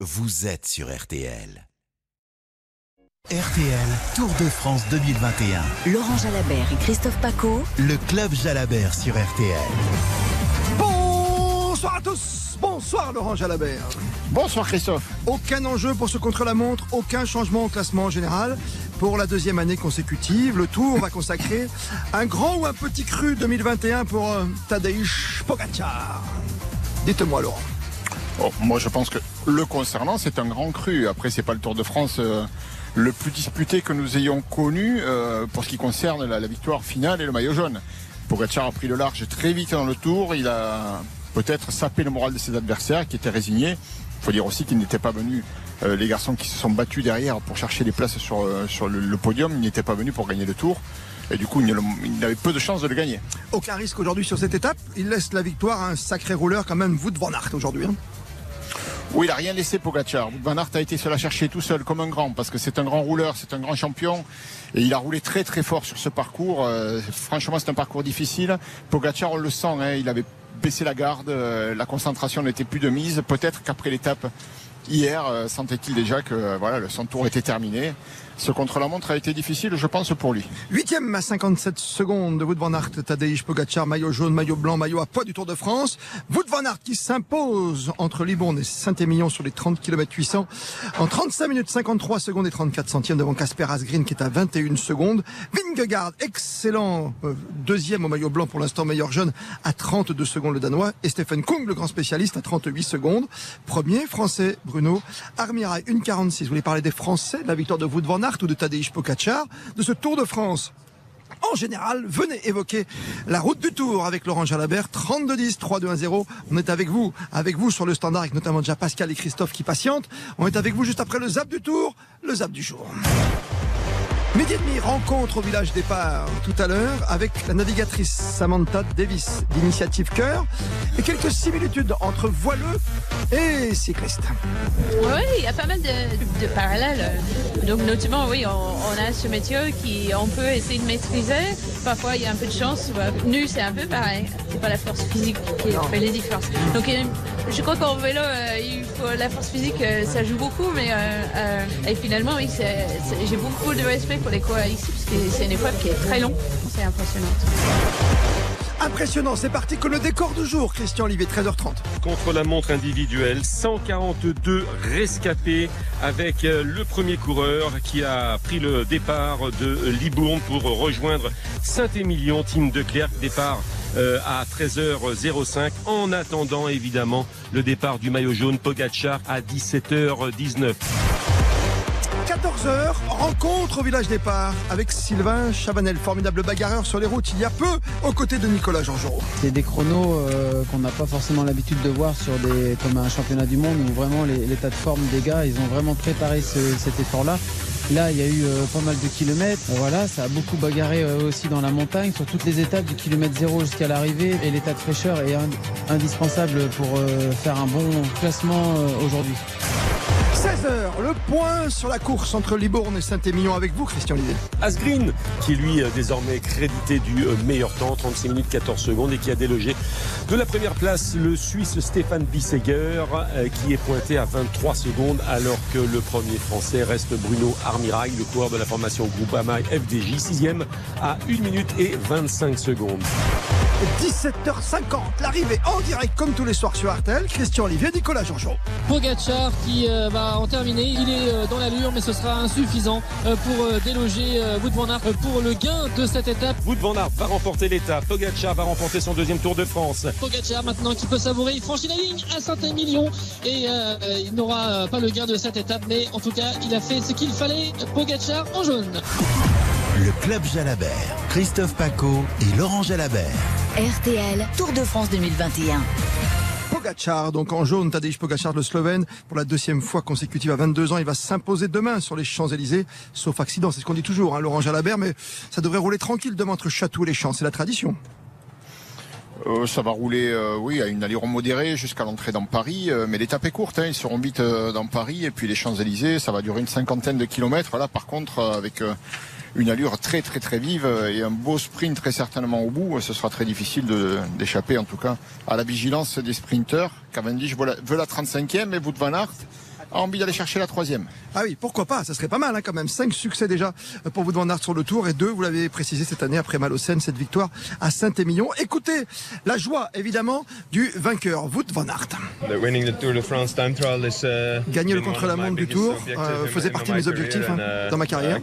vous êtes sur RTL. RTL Tour de France 2021. Laurent Jalabert et Christophe Paco. Le club Jalabert sur RTL. Bonsoir à tous Bonsoir Laurent Jalabert Bonsoir Christophe. Aucun enjeu pour ce contre-la-montre, aucun changement au classement en général. Pour la deuxième année consécutive, le Tour va consacrer un grand ou un petit cru 2021 pour euh, Tadej Pogacar. Dites-moi Laurent. Oh, moi je pense que le concernant c'est un grand cru. Après c'est pas le Tour de France euh, le plus disputé que nous ayons connu euh, pour ce qui concerne la, victoire finale et le maillot jaune. Pogacar a pris le large très vite dans le Tour. Il a peut-être sapé le moral de ses adversaires qui étaient résignés. Il faut dire aussi qu'ils n'étaient pas venus, euh, les garçons qui se sont battus derrière pour chercher des places sur, le, le podium, n'étaient pas venus pour gagner le Tour. Et du coup, il avait peu de chances de le gagner. Aucun risque aujourd'hui sur cette étape. Il laisse la victoire à un sacré rouleur quand même, Wout van Aert aujourd'hui. hein. Oui, il n'a rien laissé Pogacar. Van Aert a été se la chercher tout seul comme un grand parce que c'est un grand rouleur, c'est un grand champion et il a roulé très très fort sur ce parcours. Euh, franchement, c'est un parcours difficile. Pogacar, on le sent, hein, il avait baissé la garde, euh, la concentration n'était plus de mise. Peut-être qu'après l'étape hier, euh, sentait-il déjà que voilà, son tour était terminé. Ce contre-la-montre a été difficile, je pense, pour lui. Huitième à 57 secondes de Wout van Aert, Tadej Pogacar, maillot jaune, maillot blanc, maillot à poids du Tour de France. Wout van Aert qui s'impose entre Libourne et Saint-Émilion sur les 30 km 800 en 35 minutes 53 secondes et 34 centièmes devant Casper Asgreen qui est à 21 secondes. Vingegaard, excellent euh, deuxième au maillot blanc pour l'instant meilleur jeune à 32 secondes le danois et Stephen Kung le grand spécialiste à 38 secondes. Premier français Bruno Armirail 1,46. Vous voulez parler des Français, la victoire de Wout van Aert ou de Tadej Pogacar, de ce Tour de France en général, venez évoquer la route du Tour avec Laurent Jalabert, 32-10, 3-2-1-0. On est avec vous, avec vous sur le standard, avec notamment déjà Pascal et Christophe qui patientent. On est avec vous juste après le zap du Tour, le zap du jour. Midi et demi, rencontre au village départ tout à l'heure avec la navigatrice Samantha Davis d'initiative Cœur et quelques similitudes entre voileux et cyclistes. Oui, il y a pas mal de, de parallèles. Donc notamment, oui, on, on a ce métier qui on peut essayer de maîtriser. Parfois, il y a un peu de chance. Bah, Nu, c'est un peu pareil. C'est pas la force physique qui fait les différences. Donc, je crois qu'en vélo, euh, il faut la force physique, euh, ça joue beaucoup, mais euh, euh, et finalement, oui, j'ai beaucoup de respect pour les coureurs ici parce que c'est une épreuve qui est très longue. C'est impressionnant. Impressionnant, c'est parti que le décor du jour, Christian Olivier, 13h30. contre la montre individuelle. 142 rescapés avec euh, le premier coureur qui a pris le départ de Libourne pour rejoindre Saint-Émilion, Team de Clerc. Départ euh, à 13h05. En attendant, évidemment, le départ du maillot jaune Pogachar à 17h19. 14h, rencontre au village départ avec Sylvain Chabanel, formidable bagarreur sur les routes il y a peu, aux côtés de Nicolas Jean-Jean. C'est des chronos euh, qu'on n'a pas forcément l'habitude de voir sur des, comme un championnat du monde où vraiment l'état de forme des gars, ils ont vraiment préparé ce- cet effort-là. Là, il y a eu euh, pas mal de kilomètres. Voilà, ça a beaucoup bagarré euh, aussi dans la montagne, sur toutes les étapes du kilomètre zéro jusqu'à l'arrivée. Et l'état de fraîcheur est ind- indispensable pour faire un bon classement aujourd'hui. 16h, le point sur la course entre Libourne et Saint-Émilion avec vous, Christian Olivier. Asgreen, qui lui désormais crédité du euh, meilleur temps, 36 minutes 14 secondes, et qui a délogé de la première place le Suisse Stéphane Bisseger, euh, qui est pointé à 23 secondes, alors que le premier Français reste Bruno Armirail, le coureur de la formation Groupama FDJ, sixième à 1 minute et 25 secondes. 17h50, l'arrivée en direct comme tous les soirs sur Artel, Christian Olivier, Nicolas Jean-Jean. Pogacar qui euh, va en terminer. Il est euh, dans l'allure, mais ce sera insuffisant euh, pour euh, déloger Wout van Aert pour le gain de cette étape. Wout van Aert va remporter l'étape, Pogacar va remporter son deuxième Tour de France. Pogacar maintenant qui peut savourer. Il franchit la ligne à Saint-Émilion et euh, il n'aura pas le gain de cette étape, mais en tout cas, il a fait ce qu'il fallait. Pogacar en jaune. Le club Jalabert, Christophe Paco et Laurent Jalabert. RTL Tour de France 2021. Donc en jaune, Tadej Pogacar, le Slovène, pour la deuxième fois consécutive à 22 ans, il va s'imposer demain sur les Champs-Élysées, sauf accident, c'est ce qu'on dit toujours, hein, Laurent Jalabert, mais ça devrait rouler tranquille demain entre Château et les Champs, c'est la tradition. Euh, ça va rouler, euh, oui, à une allure modérée jusqu'à l'entrée dans Paris, euh, mais l'étape est courte. Hein, ils seront vite dans Paris et puis les Champs-Élysées, ça va durer une cinquantaine de kilomètres. Là, par contre, avec une allure très très très vive et un beau sprint très certainement au bout, ce sera très difficile d'échapper en tout cas à la vigilance des sprinteurs. Cavendish veut la, veut la 35e et Wout van Aert a envie d'aller chercher la troisième. Ah oui, pourquoi pas Ça serait pas mal hein, quand même. Cinq succès déjà pour vous Van Aert sur le Tour et deux, vous l'avez précisé cette année après Malocène, cette victoire à Saint-Émilion. Écoutez la joie évidemment du vainqueur, Wout Van Aert. Gagner le contre-la-montre du Tour euh, faisait partie de mes objectifs hein, dans ma carrière.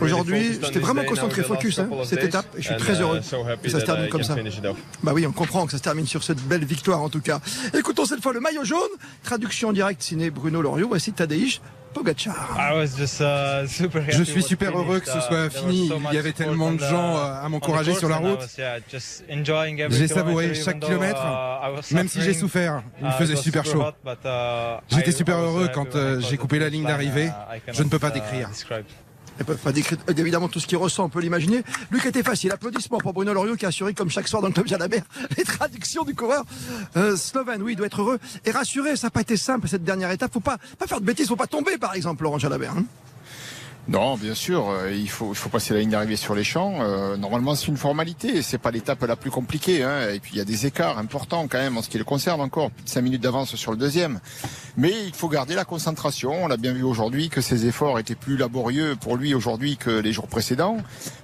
Aujourd'hui, j'étais vraiment concentré, focus hein, cette étape et je suis très heureux que ça se termine comme ça. Bah oui, on comprend que ça se termine sur cette belle victoire en tout cas. Écoutons cette fois le maillot jaune, traduction en direct signé Bruno Loriot. Voici Tadej Pogacar. Je suis super heureux que ce soit fini. Il y avait tellement de gens euh, à m'encourager sur la route. J'ai savouré chaque kilomètre, même si j'ai souffert. Il faisait super chaud. J'étais super heureux quand euh, j'ai coupé la ligne d'arrivée. Je ne peux pas décrire. Ils peuvent pas décrire évidemment tout ce qu'il ressent, on peut l'imaginer. Luc était facile. Applaudissements pour Bruno Loriot qui a assuré comme chaque soir dans le Club Jalabert les traductions du coureur euh, slovène. Oui, il doit être heureux et rassuré. Ça n'a pas été simple cette dernière étape. Faut pas, pas faire de bêtises, faut pas tomber par exemple, Laurent Jalabert. Hein. Non, bien sûr, euh, il faut, il faut passer la ligne d'arrivée sur les champs. Euh, normalement, c'est une formalité, c'est pas l'étape la plus compliquée. Hein. Et puis il y a des écarts importants quand même en ce qui le concerne encore, plus de 5 minutes d'avance sur le deuxième. Mais il faut garder la concentration. On a bien vu aujourd'hui que ses efforts étaient plus laborieux pour lui aujourd'hui que les jours précédents,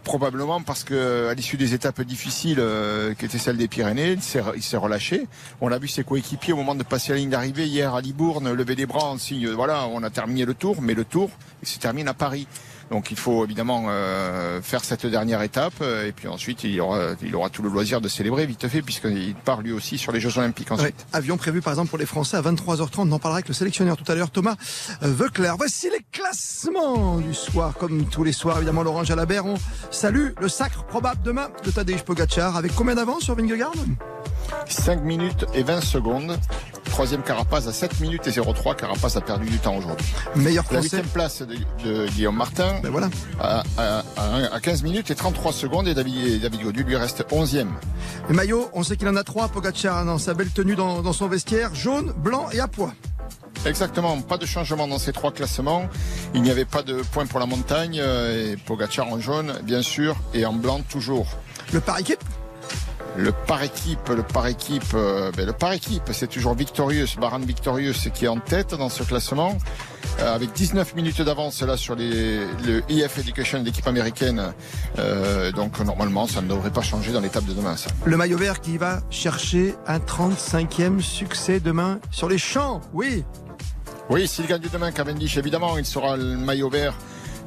probablement parce que à l'issue des étapes difficiles, euh, qui étaient celles des Pyrénées, il s'est relâché. On a vu ses coéquipiers au moment de passer la ligne d'arrivée hier à Libourne lever des bras en signe, voilà, on a terminé le tour, mais le tour se termine à Paris. Donc il faut évidemment euh, faire cette dernière étape euh, et puis ensuite il aura, il aura tout le loisir de célébrer vite fait puisqu'il part lui aussi sur les Jeux Olympiques ensuite. avion prévu par exemple pour les Français à 23h30. On en parlera avec le sélectionneur tout à l'heure Thomas Veuclair. Voici les classements du soir comme tous les soirs évidemment Laurent Jalabert. On salue le sacre probable demain de Tadej Pogacar avec combien d'avance sur Vingegaard? 5 minutes et 20 secondes. Troisième Carapace à 7 minutes et 03. Carapace a perdu du temps aujourd'hui. Meilleur La huitième place de, de Guillaume Martin Ben voilà. à, à- à- à 15 minutes et 33 secondes et David, et David Godu lui reste 11e. Le maillot, on sait qu'il en a trois. Pogacar dans sa belle tenue dans, dans son vestiaire, jaune, blanc et à pois. Exactement, pas de changement dans ces trois classements. Il n'y avait pas de point pour la montagne euh, et Pogacar en jaune, bien sûr, et en blanc toujours. Le par équipe, Le par équipe, le par équipe, euh, ben, le par équipe, c'est toujours Victorious, Baran Victorious qui est en tête dans ce classement, euh, avec 19 minutes d'avance là sur les, le EF Education, l'équipe américaine. Euh, donc normalement, ça ne devrait pas changer dans l'étape de demain. Ça. le maillot vert qui va chercher un 35e succès demain sur les champs. Oui, Oui, s'il gagne demain Cavendish, évidemment, il sera le maillot vert.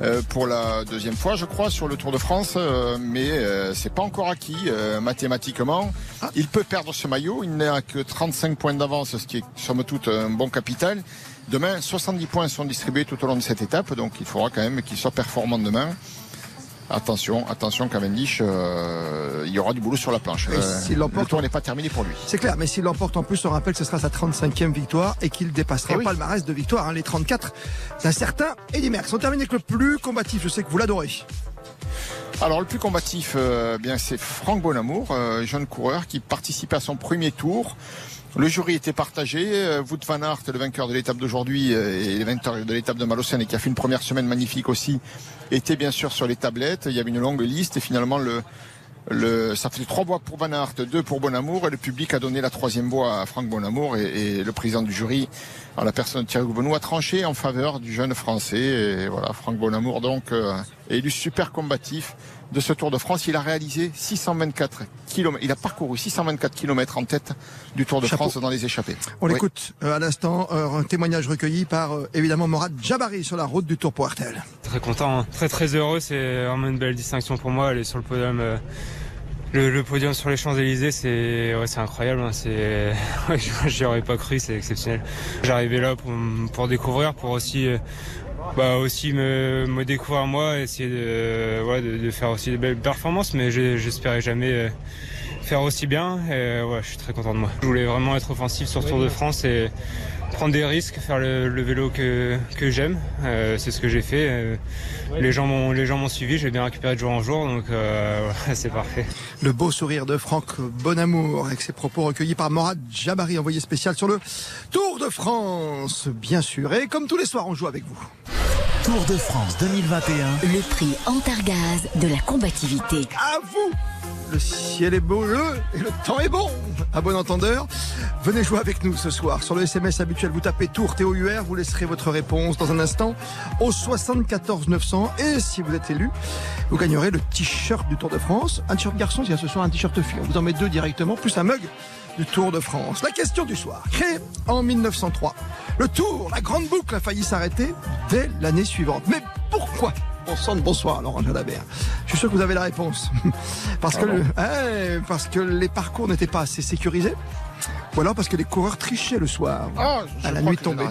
Euh, pour la deuxième fois, je crois, sur le Tour de France, euh, mais euh, c'est pas encore acquis mathématiquement. Il peut perdre ce maillot. Il n'a que 35 points d'avance, ce qui est somme toute un bon capital. Demain, 70 points sont distribués tout au long de cette étape, donc il faudra quand même qu'il soit performant demain. Attention, attention, Cavendish, euh, il y aura du boulot sur la planche. L'emporte- le tour n'est pas terminé pour lui. c'est clair. Mais s'il l'emporte en plus, on rappelle que ce sera sa 35e victoire et qu'il dépassera Eh oui. pas le palmarès de victoire, hein, les 34 d'un certain Eddy Merckx. On termine avec le plus combatif. Je sais que vous l'adorez. Alors le plus combatif, euh, bien c'est Franck Bonamour, euh, jeune coureur qui participait à son premier tour. Le jury était partagé. Euh, Wout van Aert, le vainqueur de l'étape d'aujourd'hui euh, et le vainqueur de l'étape de Malocène et qui a fait une première semaine magnifique aussi, était bien sûr sur les tablettes. Il y avait une longue liste et finalement le le, ça fait trois voix pour Van Aert, deux pour Bonamour et le public a donné la troisième voix à Franck Bonamour et, et le président du jury, en la personne de Thierry Gouvenou, a tranché en faveur du jeune français. Et voilà, Franck Bonamour donc euh, élu super combatif de ce Tour de France. Il a réalisé 624 km. Il a parcouru 624 km en tête du Tour de Chapeau. France dans les échappées. On Oui. l'écoute euh, à l'instant, euh, un témoignage recueilli par euh, évidemment Morad Jabari sur la route du Tour pour RTL. Très content, hein. très très heureux, c'est vraiment une belle distinction pour moi, aller sur le podium. euh, le, le podium sur les Champs-Élysées, c'est ouais, incroyable, hein. c'est ouais, j'y aurais pas cru, c'est exceptionnel. J'arrivais là pour, pour découvrir, pour aussi euh, bah aussi me, me découvrir moi, essayer de, ouais, de, de faire aussi de belles performances, mais j'espérais jamais euh, faire aussi bien. Et euh, ouais, je suis très content de moi. Je voulais vraiment être offensif sur Tour de France et prendre des risques, faire le, vélo que, que j'aime. Euh, c'est ce que j'ai fait. Euh, les gens m'ont les suivi, j'ai bien récupéré de jour en jour, donc euh, c'est parfait. Le beau sourire de Franck Bonamour avec ses propos recueillis par Morad Jabari, envoyé spécial sur le Tour de France, bien sûr. Et comme tous les soirs, on joue avec vous. Tour de France 2021. Le prix Antargaz de la combativité. À vous Le ciel est beau et le temps est bon. À bon entendeur, venez jouer avec nous ce soir. Sur le SMS habituel, vous tapez Tour TOUR, vous laisserez votre réponse dans un instant au 74 900. Et si vous êtes élu, vous gagnerez le t-shirt du Tour de France. Un t-shirt garçon, il y a ce soir un t-shirt fille. On vous en met deux directement, plus un mug du Tour de France. La question du soir. Créé en 1903, le Tour, la grande boucle a failli s'arrêter dès l'année suivante. Mais pourquoi? On sent bonsoir, Laurent Jalabert. Je suis sûr que vous avez la réponse. parce, que, eh, parce que les parcours n'étaient pas assez sécurisés. Ou alors parce que les coureurs trichaient le soir, ah, à la nuit tombée.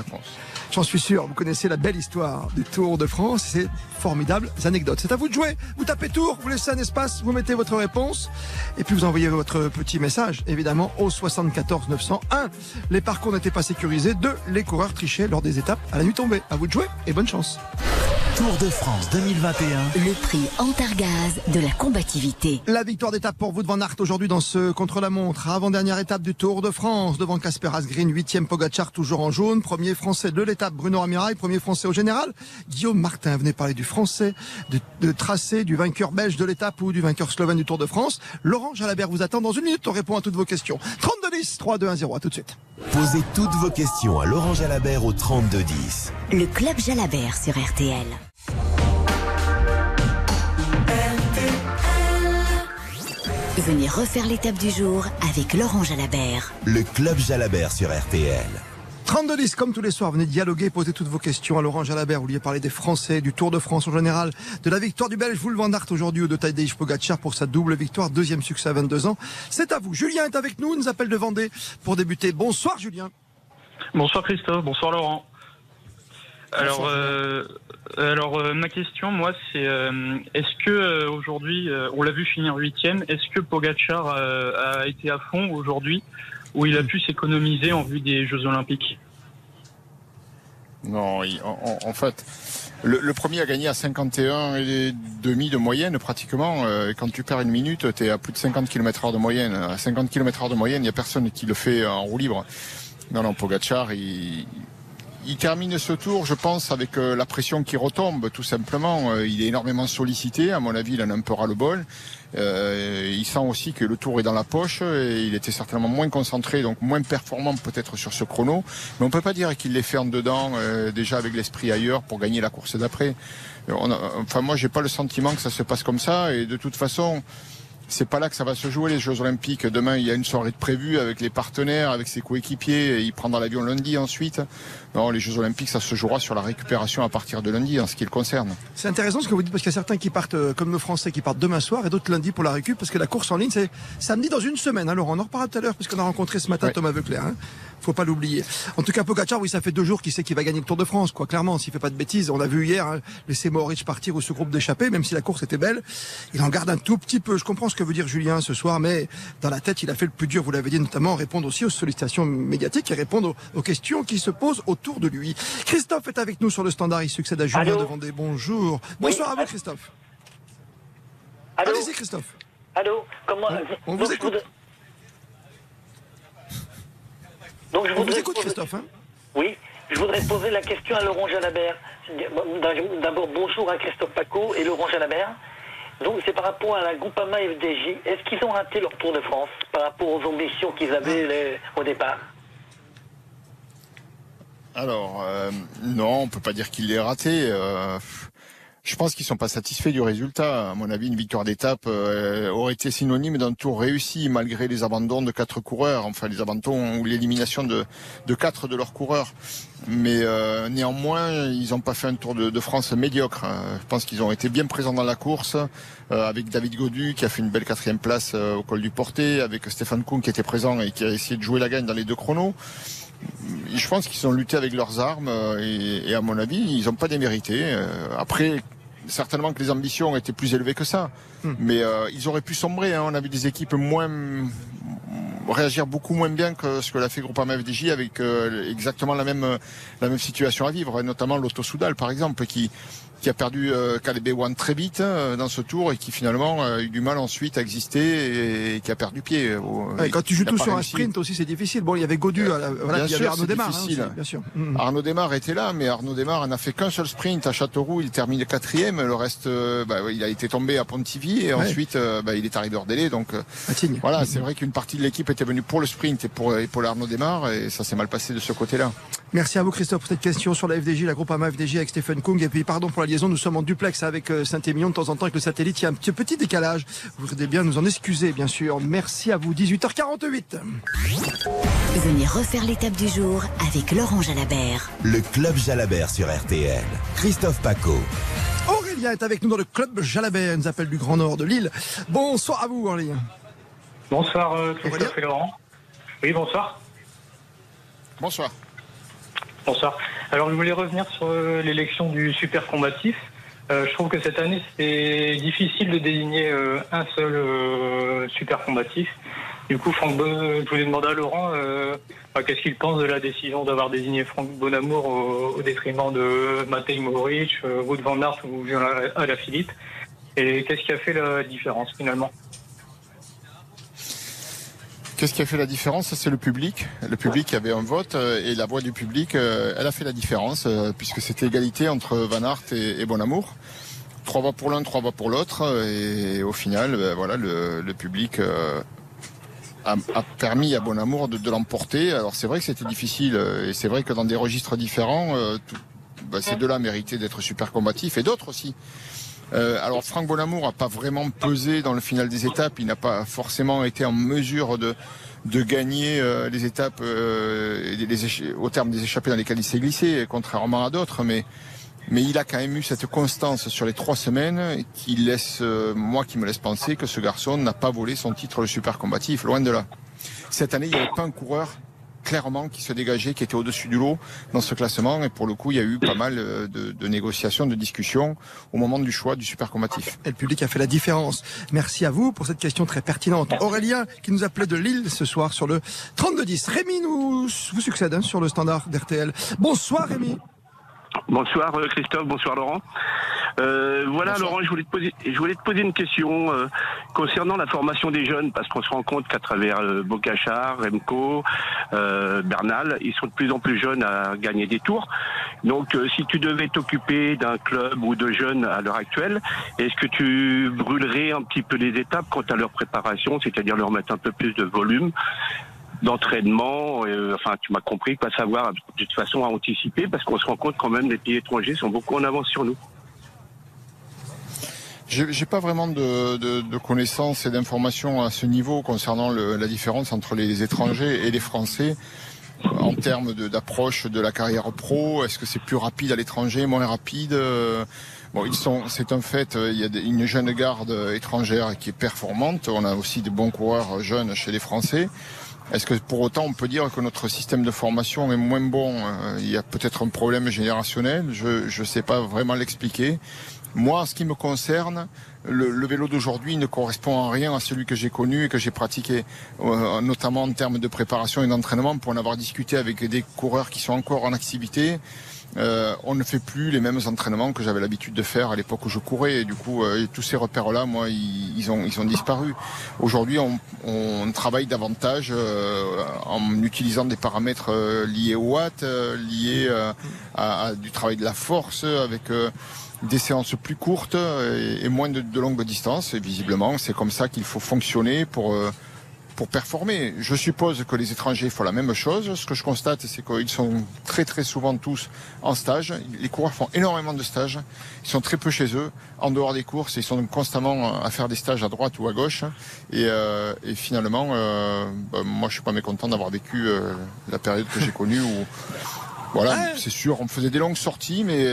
J'en suis sûr, vous connaissez la belle histoire du Tour de France, c'est formidables anecdotes. C'est à vous de jouer, vous tapez Tour, vous laissez un espace, vous mettez votre réponse, et puis vous envoyez votre petit message, évidemment, au 74 901. Les parcours n'étaient pas sécurisés, deux, les coureurs trichaient lors des étapes à la nuit tombée. À vous de jouer, et bonne chance. Tour de France 2021. Le prix Antargaz de la combativité. La victoire d'étape pour vous de Van Aert aujourd'hui dans ce contre-la-montre. Avant-dernière étape du Tour de France devant Casper Asgreen, huitième Pogachar toujours en jaune. Premier français de l'étape Bruno Ramirail, premier français au général. Guillaume Martin venait parler du français, de, tracé, du vainqueur belge de l'étape ou du vainqueur slovène du Tour de France. Laurent Jalabert vous attend dans une minute. On répond à toutes vos questions. 32 10 3 2 1 0. À tout de suite. Posez toutes vos questions à Laurent Jalabert au 32 10. Le club Jalabert sur RTL. Venez refaire l'étape du jour avec Laurent Jalabert. Le club Jalabert sur RTL. 32 10 comme tous les soirs, venez dialoguer, poser toutes vos questions à Laurent Jalabert. Vous vouliez parler des Français, du Tour de France en général, de la victoire du Belge Wout van Aert aujourd'hui ou de Tadej Pogacar pour sa double victoire, deuxième succès à 22 ans. C'est à vous. Julien est avec nous, il nous appelle de Vendée pour débuter. Bonsoir Julien. Bonsoir Christophe, bonsoir Laurent. Alors, euh, alors euh, ma question, moi, c'est euh, est-ce que aujourd'hui, on l'a vu finir huitième, est-ce que Pogachar a été à fond aujourd'hui, ou il a pu s'économiser en vue des Jeux Olympiques? Non, en, fait, le, premier a gagné à 51 et demi de moyenne pratiquement. quand tu perds une minute, tu es à plus de 50 km/h de moyenne. À 50 km/h de moyenne, il n'y a personne qui le fait en roue libre. Non, non, Pogachar, il, il termine ce tour, je pense, avec euh, la pression qui retombe, tout simplement. Euh, il est énormément sollicité. À mon avis, il en a un peu ras-le-bol. Euh, il sent aussi que le tour est dans la poche et il était certainement moins concentré, donc moins performant peut-être sur ce chrono. Mais on peut pas dire qu'il l'ait fait en dedans, déjà avec l'esprit ailleurs pour gagner la course d'après. enfin, moi, j'ai pas le sentiment que ça se passe comme ça. Et de toute façon, c'est pas là que ça va se jouer les Jeux Olympiques. Demain, il y a une soirée de prévue avec les partenaires, avec ses coéquipiers. Il prendra l'avion lundi ensuite. Non, les Jeux Olympiques, ça se jouera sur la récupération à partir de lundi en ce qui le concerne. C'est intéressant ce que vous dites parce qu'il y a certains qui partent euh, comme nos Français qui partent demain soir et d'autres lundi pour la récup parce que la course en ligne c'est samedi dans une semaine. Alors on en reparlera tout à l'heure parce qu'on a rencontré ce matin Thomas Veuclair. Hein faut pas l'oublier. En tout cas, Pogacar, oui, ça fait deux jours qu'il sait qu'il va gagner le Tour de France, quoi. Clairement, s'il fait pas de bêtises, on a vu hier hein, laisser Mohoric partir ou ce groupe d'échappés, même si la course était belle, il en garde un tout petit peu. Je comprends ce que veut dire Julien ce soir, mais dans la tête, il a fait le plus dur. Vous l'avez dit, notamment répondre aussi aux sollicitations médiatiques et répondre aux, questions qui se posent autour de lui. Christophe est avec nous sur le standard. Il succède à Julien devant des bonjours. Bonsoir à vous, Christophe. Allez-y, Christophe. Allô Comment On, vous écoute. Donc, je On vous écoute, Christophe. Hein oui, je voudrais poser la question à Laurent Jalabert. D'abord, bonjour à Christophe Paco et Laurent Jalabert. Donc, c'est par rapport à la Groupama FDJ. Est-ce qu'ils ont raté leur Tour de France par rapport aux ambitions qu'ils avaient ah. au départ Alors, euh, non, on peut pas dire qu'il l'ait raté. Euh, je pense qu'ils sont pas satisfaits du résultat. À mon avis, une victoire d'étape euh, aurait été synonyme d'un tour réussi malgré les abandons de quatre coureurs, enfin les abandons ou l'élimination de, de quatre de leurs coureurs. Mais euh, néanmoins, ils n'ont pas fait un Tour de, France médiocre. Je pense qu'ils ont été bien présents dans la course, euh, avec David Godu qui a fait une belle quatrième place au col du Porté, avec Stéphane Kuhn qui était présent et qui a essayé de jouer la gagne dans les deux chronos je pense qu'ils ont lutté avec leurs armes et, et à mon avis, ils n'ont pas démérité. Après, certainement que les ambitions étaient plus élevées que ça. Hmm. Mais euh, ils auraient pu sombrer. Hein. On a vu des équipes moins réagir beaucoup moins bien que ce que l'a fait Groupama FDJ avec exactement la même la même situation à vivre, notamment l'Auto Soudal par exemple, qui qui a perdu euh, One très vite euh, dans ce tour et qui finalement a eu du mal ensuite à exister et, qui a perdu pied. Euh, quand tu joues tout sur un sprint aussi, c'est difficile. Bon, il y avait Godu, voilà, il y avait Arnaud Desmar. Hein, bien sûr. Mm. Arnaud Desmar était là, mais Arnaud Desmar n'a fait qu'un seul sprint à Châteauroux. Il termine quatrième. Le reste, euh, bah, il a été tombé à Pontivy et ensuite, bah, il est arrivé hors délai. Donc voilà, c'est vrai qu'une partie de l'équipe était venue pour le sprint et pour, et pour Arnaud Desmar et ça s'est mal passé de ce côté-là. Merci à vous Christophe pour cette question sur la FDJ, la groupe AMA FDJ avec Stephen Kung et puis pardon pour la nous sommes en duplex avec euh, Saint-Émilion. De temps en temps, avec le satellite, il y a un petit, petit décalage. Vous voudrez bien nous en excuser, bien sûr. Merci à vous. 18h48. Venez refaire l'étape du jour avec Laurent Jalabert. Le Club Jalabert sur RTL. Christophe Paco. Aurélien est avec nous dans le Club Jalabert. Il nous appelle du Grand Nord de Lille. Bonsoir à vous, Aurélien. Bonsoir, euh, Christophe et Laurent. Oui, bonsoir. Bonsoir. Bonsoir. Alors je voulais revenir sur euh, l'élection du super combatif. Euh, je trouve que cette année c'est difficile de désigner euh, un seul super combatif. Du coup, Franck je voulais demander à Laurent qu'est-ce qu'il pense de la décision d'avoir désigné Franck Bonamour au, détriment de Matej Mohoric, Wout van Aert ou la Philippe. Et qu'est-ce qui a fait la différence finalement? Qu'est-ce qui a fait la différence? C'est le public. Le public avait un vote euh, et la voix du public, euh, elle a fait la différence euh, puisque c'était égalité entre Van Aert et, Bonamour. Trois voix pour l'un, trois voix pour l'autre et au final, ben, voilà, le, public a, permis à Bonamour de, l'emporter. Alors c'est vrai que c'était difficile et c'est vrai que dans des registres différents, ben, ces deux-là méritaient d'être super combatifs et d'autres aussi. Euh, alors Franck Bonamour n'a pas vraiment pesé dans le final des étapes. Il n'a pas forcément été en mesure de, de gagner euh, les étapes euh, au terme des échappées dans lesquelles il s'est glissé, contrairement à d'autres. Mais, mais il a quand même eu cette constance sur les trois semaines qui laisse, moi qui me laisse penser que ce garçon n'a pas volé son titre de super combatif, loin de là. Cette année, il n'y avait pas un coureur clairement qui se dégageait, qui était au-dessus du lot dans ce classement. Et pour le coup, il y a eu pas mal euh, de, négociations, de discussions au moment du choix du super combatif. Et le public a fait la différence. Merci à vous pour cette question très pertinente. Aurélien qui nous appelait de Lille ce soir sur le 32-10. Rémi nous vous succède hein, sur le standard d'RTL. Bonsoir Rémi. Bonsoir euh, Christophe, bonsoir Laurent. Euh, voilà Laurent, je voulais te poser, je voulais te poser une question euh, concernant la formation des jeunes, parce qu'on se rend compte qu'à travers euh, Bocachar, Remco, euh, Bernal, ils sont de plus en plus jeunes à gagner des tours. Donc si tu devais t'occuper d'un club ou de jeunes à l'heure actuelle, est-ce que tu brûlerais un petit peu les étapes quant à leur préparation, c'est-à-dire leur mettre un peu plus de volume d'entraînement. Euh, enfin, tu m'as compris, pas savoir de toute façon à anticiper, parce qu'on se rend compte quand même les pays étrangers sont beaucoup en avance sur nous. J'ai pas vraiment de, connaissances et d'informations à ce niveau concernant la différence entre les étrangers et les Français en termes d'approche de, la carrière pro. Est-ce que c'est plus rapide à l'étranger, moins rapide Bon, ils sont, c'est un fait. Il y a une jeune garde étrangère qui est performante. On a aussi des bons coureurs jeunes chez les Français. Est-ce que pour autant on peut dire que notre système de formation est moins bon euh, Il y a peut-être un problème générationnel, je ne sais pas vraiment l'expliquer. Moi, en ce qui me concerne, le, vélo d'aujourd'hui ne correspond en rien à celui que j'ai connu et que j'ai pratiqué, euh, notamment en termes de préparation et d'entraînement, pour en avoir discuté avec des coureurs qui sont encore en activité. Euh, on ne fait plus les mêmes entraînements que j'avais l'habitude de faire à l'époque où je courais. Et du coup, euh, tous ces repères-là, moi, ils, ont, ils ont disparu. Aujourd'hui, on, on, travaille davantage euh, en utilisant des paramètres liés au watt, liés à, à, du travail de la force, avec des séances plus courtes et, moins de, de longues distances. Et visiblement, c'est comme ça qu'il faut fonctionner pour pour performer. Je suppose que les étrangers font la même chose. Ce que je constate, c'est qu'ils sont très très souvent tous en stage. Les coureurs font énormément de stages. Ils sont très peu chez eux. En dehors des courses, ils sont constamment à faire des stages à droite ou à gauche. Et, euh, finalement, euh, bah, moi, je suis pas mécontent d'avoir vécu euh, la période que j'ai connue où, voilà, c'est sûr, on faisait des longues sorties, mais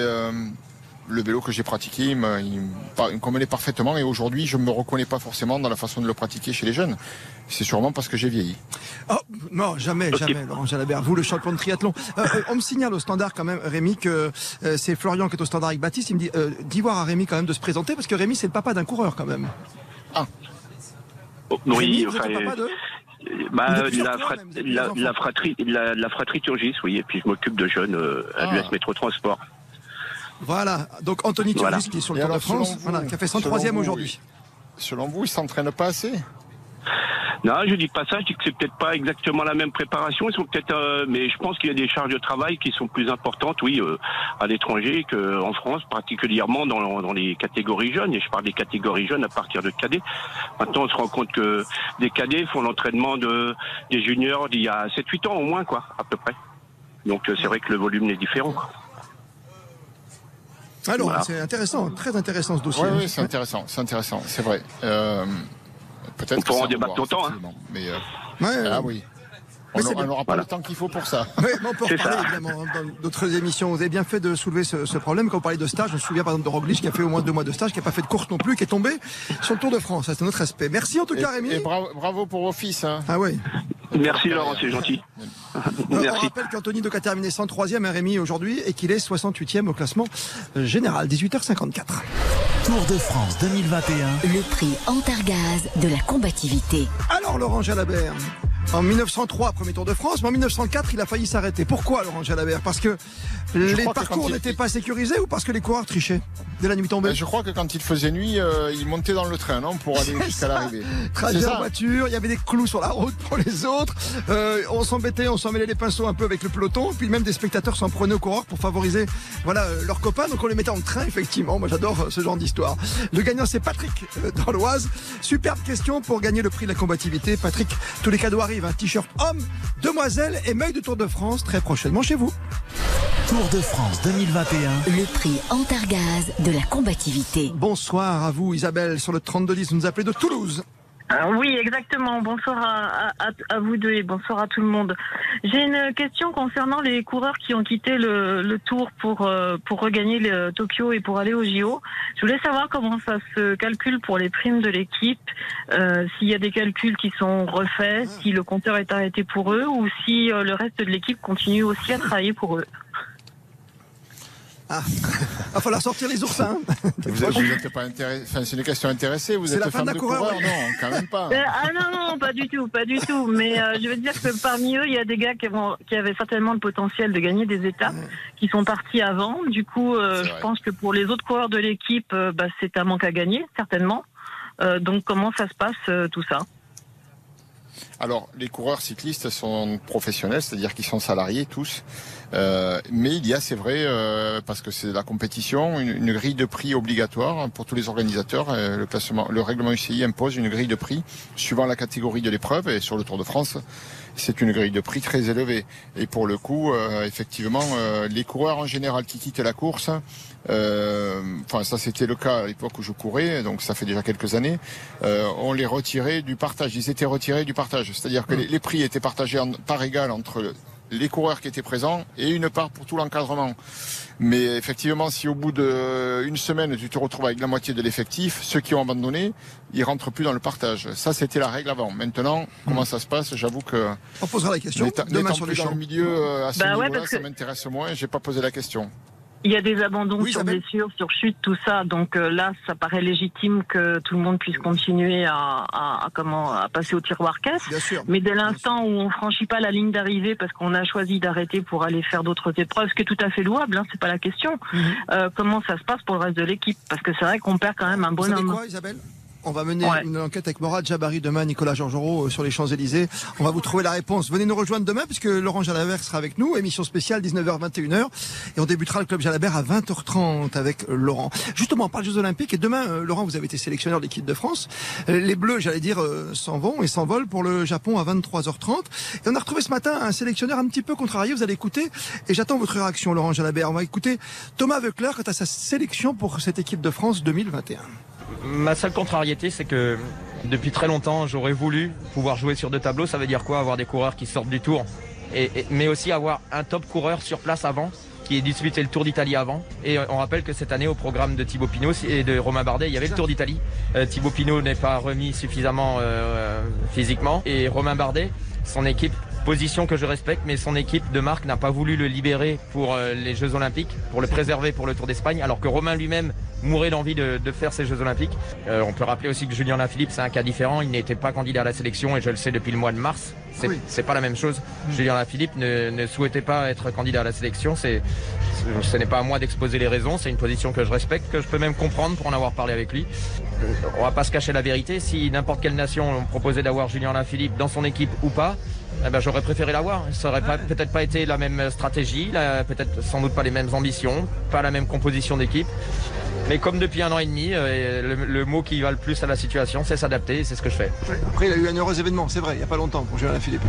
le vélo que j'ai pratiqué, il me, il convenait parfaitement et aujourd'hui, je ne me reconnais pas forcément dans la façon de le pratiquer chez les jeunes. C'est sûrement parce que j'ai vieilli. Oh, non, jamais, jamais, Laurent Jalabert. Vous, le champion de triathlon. Euh, euh, on me signale au standard quand même, Rémi, que euh, c'est Florian qui est au standard avec Baptiste. Il me dit d'y voir à Rémi quand même de se présenter parce que Rémi, c'est le papa d'un coureur quand même. Ah. Oh, oui, Rémi, papa de bah, la, fratrie, la, fratrie Turgis, oui. Et puis je m'occupe de jeunes à ah. l'US Métro Transport. Voilà. Donc Anthony Turgis qui est sur le Tour de France, qui a fait 103e aujourd'hui. Selon vous, il s'entraîne pas assez? Non, je dis pas ça. Je dis que c'est peut-être pas exactement la même préparation. Ils sont peut-être, euh, mais je pense qu'il y a des charges de travail qui sont plus importantes, oui, euh, à l'étranger qu'en France, particulièrement dans, dans, les catégories jeunes. Et je parle des catégories jeunes à partir de cadets. Maintenant, on se rend compte que des cadets font l'entraînement de des juniors d'il y a 7-8 ans au moins, quoi, à peu près. Donc euh, c'est vrai que le volume est différent. Alors, c'est intéressant, très intéressant ce dossier. Oui, oui c'est intéressant, c'est intéressant, c'est vrai. Peut-être on pourra en débattre longtemps. Hein. Mais, euh, ah oui. On n'aura pas le temps qu'il faut pour ça. Oui, mais on peut en parler évidemment dans d'autres émissions. Vous avez bien fait de soulever ce, problème. Quand on parlait de stage, je me souviens par exemple de Roglic qui a fait au moins deux mois de stage, qui n'a pas fait de course non plus, qui est tombé sur le Tour de France. C'est notre respect. Merci en tout cas, Rémi. Et bravo, pour vos fils. Hein. Ah oui. Merci Laurent, c'est gentil. Euh, on rappelle qu'Anthony Doc a terminé 103e à Rémi aujourd'hui et qu'il est 68e au classement euh, général, 18h54. Tour de France 2021. Le prix Antargaz de la combativité. Alors Laurent Jalabert, en 1903, premier Tour de France, mais en 1904, il a failli s'arrêter. Pourquoi, Laurent Jalabert? Parce que les parcours n'étaient pas sécurisés ou parce que les coureurs trichaient dès la nuit tombée? Ben, Je crois que quand il faisait nuit, euh, il montait dans le train non, pour aller jusqu'à l'arrivée. Trajet en voiture, il y avait des clous sur la route pour les autres. Euh, on s'embêtait, on s'en mêlait les pinceaux un peu avec le peloton. Puis même des spectateurs s'en prenaient aux coureurs pour favoriser voilà, euh, leurs copains. Donc on les mettait en train, effectivement. Moi j'adore ce genre d'histoire. Le gagnant, c'est Patrick dans l'Oise. Superbe question pour gagner le prix de la combativité. Patrick, tous les cadeaux arrivent. Un t-shirt homme, demoiselle et maille de Tour de France très prochainement chez vous. Tour de France 2021. Le prix Antargaz de la combativité. Bonsoir à vous Isabelle sur le 3210. Vous nous appelez de Toulouse. Oui, exactement. Bonsoir à, vous deux et bonsoir à tout le monde. J'ai une question concernant les coureurs qui ont quitté le, tour pour, euh, pour regagner le Tokyo et pour aller au JO. Je voulais savoir comment ça se calcule pour les primes de l'équipe, euh, s'il y a des calculs qui sont refaits, si le compteur est arrêté pour eux ou si euh, le reste de l'équipe continue aussi à travailler pour eux. Ah, va falloir sortir les oursins. Vous n'êtes pas intéressé. Enfin, c'est une question intéressée. Vous êtes la fan de, coureur, Non, quand même pas. Euh, ah non, non, pas du tout, pas du tout. Mais euh, je veux dire que parmi eux, il y a des gars qui, qui avaient certainement le potentiel de gagner des étapes, qui sont partis avant. Du coup, euh, je pense que pour les autres coureurs de l'équipe, bah, c'est un manque à gagner, certainement. donc, comment ça se passe tout ça? Alors, les coureurs cyclistes sont professionnels, c'est-à-dire qu'ils sont salariés tous. Euh, mais il y a, c'est vrai, euh, parce que c'est la compétition, une, grille de prix obligatoire pour tous les organisateurs. Euh, le classement, le règlement UCI impose une grille de prix suivant la catégorie de l'épreuve. Et sur le Tour de France, c'est une grille de prix très élevée. Et pour le coup, effectivement, les coureurs en général qui quittent la course, enfin ça c'était le cas à l'époque où je courais, donc ça fait déjà quelques années, on les retirait du partage. Ils étaient retirés du partage, c'est-à-dire que mmh. les, prix étaient partagés en part égale entre les coureurs qui étaient présents et une part pour tout l'encadrement. Mais effectivement, si au bout d'une semaine, tu te retrouves avec la moitié de l'effectif, ceux qui ont abandonné, ils rentrent plus dans le partage. Ça, c'était la règle avant. Maintenant, comment ça se passe? J'avoue que... On posera la question. Demain sur le dans le milieu, euh, à ce bah niveau-là, ça m'intéresse moins. J'ai pas posé la question. Il y a des abandons sur blessure, sur chute, tout ça. Donc euh, là, ça paraît légitime que tout le monde puisse continuer à, à, comment à passer au tiroir caisse. Mais dès l'instant où on franchit pas la ligne d'arrivée parce qu'on a choisi d'arrêter pour aller faire d'autres épreuves, ce qui est tout à fait louable, hein, c'est pas la question. Mhm. euh, comment ça se passe pour le reste de l'équipe? Parce que c'est vrai qu'on perd quand même un bon Quoi, Isabelle? On va mener une enquête avec Morad Jabari demain, Nicolas Georgerot euh, sur les Champs-Élysées. On va vous trouver la réponse. Venez nous rejoindre demain puisque Laurent Jalabert sera avec nous. Émission spéciale 19h-21h. Et on débutera le Club Jalabert à 20h30 avec euh, Laurent. Justement, on parle des Jeux Olympiques. Et demain, euh, Laurent, vous avez été sélectionneur de l'équipe de France. Les Bleus, j'allais dire, s'en vont et s'envolent pour le Japon à 23h30. Et on a retrouvé ce matin un sélectionneur un petit peu contrarié. Vous allez écouter. Et j'attends votre réaction, Laurent Jalabert. On va écouter Thomas Veukler quant à sa sélection pour cette équipe de France 2021 ma seule contrariété, c'est que depuis très longtemps, j'aurais voulu pouvoir jouer sur deux tableaux. Ça veut dire quoi? Avoir des coureurs qui sortent du tour, mais aussi avoir un top coureur sur place avant, qui ait disputé le Tour d'Italie avant. Et on rappelle que cette année, au programme de Thibaut Pinot et de Romain Bardet, il y avait le Tour d'Italie. Euh, Thibaut Pinot n'est pas remis suffisamment euh, physiquement. Et Romain Bardet, son équipe position que je respecte, mais son équipe de marque n'a pas voulu le libérer pour euh, les Jeux Olympiques, pour le préserver pour le Tour d'Espagne, alors que Romain lui-même mourrait d'envie de, faire ces Jeux Olympiques. Euh, on peut rappeler aussi que Julien Lafilippe, c'est un cas différent. Il n'était pas candidat à la sélection et je le sais depuis le mois de mars. C'est pas la même chose. Mm. Julien Lafilippe ne, ne souhaitait pas être candidat à la sélection. C'est ce n'est pas à moi d'exposer les raisons, c'est une position que je respecte, que je peux même comprendre pour en avoir parlé avec lui. On va pas se cacher la vérité, si n'importe quelle nation proposait d'avoir Julien Lafilippe dans son équipe ou pas, eh ben, j'aurais préféré l'avoir. Ça aurait peut-être pas été la même stratégie, peut-être sans doute pas les mêmes ambitions, pas la même composition d'équipe. Mais comme depuis un an et demi, euh, le, mot qui va le plus à la situation, c'est s'adapter, et c'est ce que je fais. Après, il a eu un heureux événement, c'est vrai, il n'y a pas longtemps pour Julien Philippe.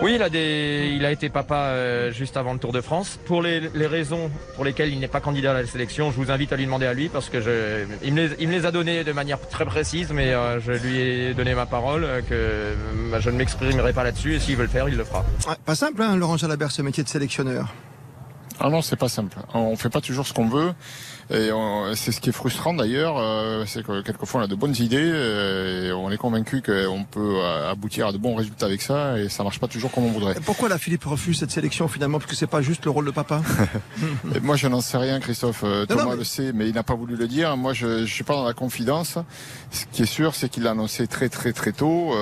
Oui, il a, des... il a été papa euh, juste avant le Tour de France. Pour les, raisons pour lesquelles il n'est pas candidat à la sélection, je vous invite à lui demander à lui parce que je... il, me les, a données de manière très précise, mais euh, je lui ai donné ma parole que je ne m'exprimerai pas là-dessus et s'il veut le faire, il le fera. pas simple, hein, Laurent Jalabert, ce métier de sélectionneur. Ah non, c'est pas simple. On fait pas toujours ce qu'on veut. Et c'est ce qui est frustrant d'ailleurs, euh, c'est que quelquefois on a de bonnes idées et on est convaincu qu'on peut euh, aboutir à de bons résultats avec ça et ça marche pas toujours comme on voudrait. pourquoi la Philippe refuse cette sélection finalement Parce que c'est pas juste le rôle de papa Moi je n'en sais rien Christophe, euh, Thomas le sait mais il n'a pas voulu le dire. Moi je, je suis pas dans la confidence. Ce qui est sûr c'est qu'il l'a annoncé très très très tôt,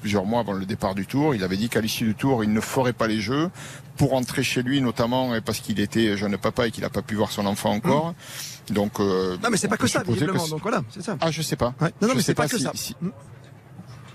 plusieurs mois avant le départ du tour. Il avait dit qu'à l'issue du tour il ne ferait pas les jeux pour rentrer chez lui notamment parce qu'il était jeune papa et qu'il n'a pas pu voir son enfant encore. Donc, euh, non, mais c'est pas que ça, visiblement. Donc voilà, c'est ça. Ah, je sais pas. Non, non, mais c'est pas, que ça. Hmm.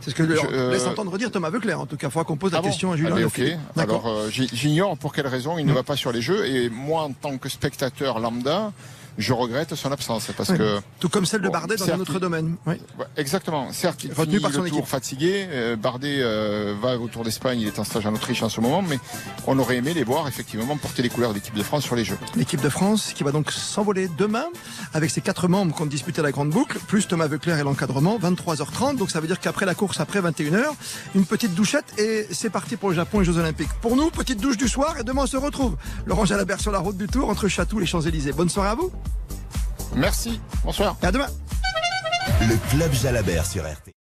C'est ce que je, euh... laisse entendre dire Thomas Veuclair. En tout cas, il faudra qu'on pose la ah question à Julien. Ah, ok. Alors, euh, j'ignore pour quelle raison il ne hmm. va pas sur les jeux. Et moi, en tant que spectateur lambda, je regrette son absence parce que tout comme celle de Bardet dans un autre domaine. Oui. Exactement. Certes, il retenu par son le tour fatigué. Euh, Bardet euh, va au Tour d'Espagne. Il est en stage en Autriche en ce moment, mais on aurait aimé les voir effectivement porter les couleurs de l'équipe de France sur les Jeux. L'équipe de France qui va donc s'envoler demain avec ses quatre membres qui ont disputé la grande boucle, plus Thomas Veuclair et l'encadrement, 23h30. Donc ça veut dire qu'après la course, après 21h, une petite douchette et c'est parti pour le Japon et les Jeux Olympiques. Pour nous, petite douche du soir et demain on se retrouve. Laurent Jalabert sur la route du Tour entre Château et les Champs-Élysées. Bonne soirée à vous. Merci. Bonsoir. à demain. Le Club Jalabert sur RT.